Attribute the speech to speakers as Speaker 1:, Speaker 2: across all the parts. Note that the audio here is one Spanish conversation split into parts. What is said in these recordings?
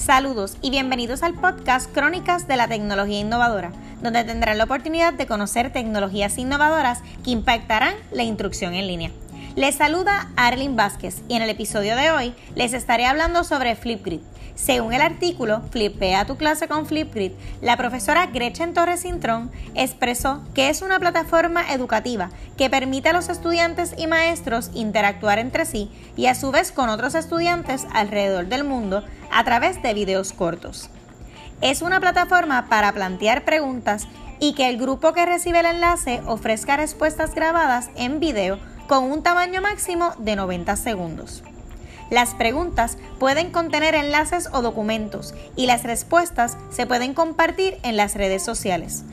Speaker 1: Saludos y bienvenidos al podcast Crónicas de la Tecnología Innovadora, donde tendrán la oportunidad de conocer tecnologías innovadoras que impactarán la instrucción en línea. Les saluda Arlene Vázquez y en el episodio de hoy les estaré hablando sobre Flipgrid. Según el artículo Flipea tu clase con Flipgrid, la profesora Gretchen Torres Cintrón expresó que es una plataforma educativa que permite a los estudiantes y maestros interactuar entre sí y a su vez con otros estudiantes alrededor del mundo a través de videos cortos. Es una plataforma para plantear preguntas y que el grupo que recibe el enlace ofrezca respuestas grabadas en video con un tamaño máximo de 90 segundos. Las preguntas pueden contener enlaces o documentos y las respuestas se pueden compartir en las redes sociales.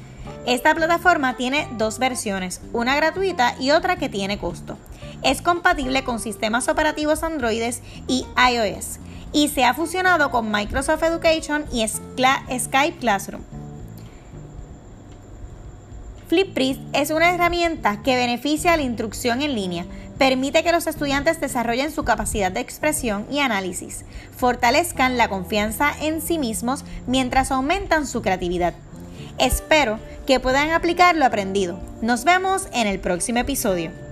Speaker 1: Esta plataforma tiene dos versiones, una gratuita y otra que tiene costo. Es compatible con sistemas operativos Android y iOS y se ha fusionado con Microsoft Education y Skype Classroom. Flipgrid es una herramienta que beneficia a la instrucción en línea, permite que los estudiantes desarrollen su capacidad de expresión y análisis, fortalezcan la confianza en sí mismos mientras aumentan su creatividad. Espero que puedan aplicar lo aprendido. Nos vemos en el próximo episodio.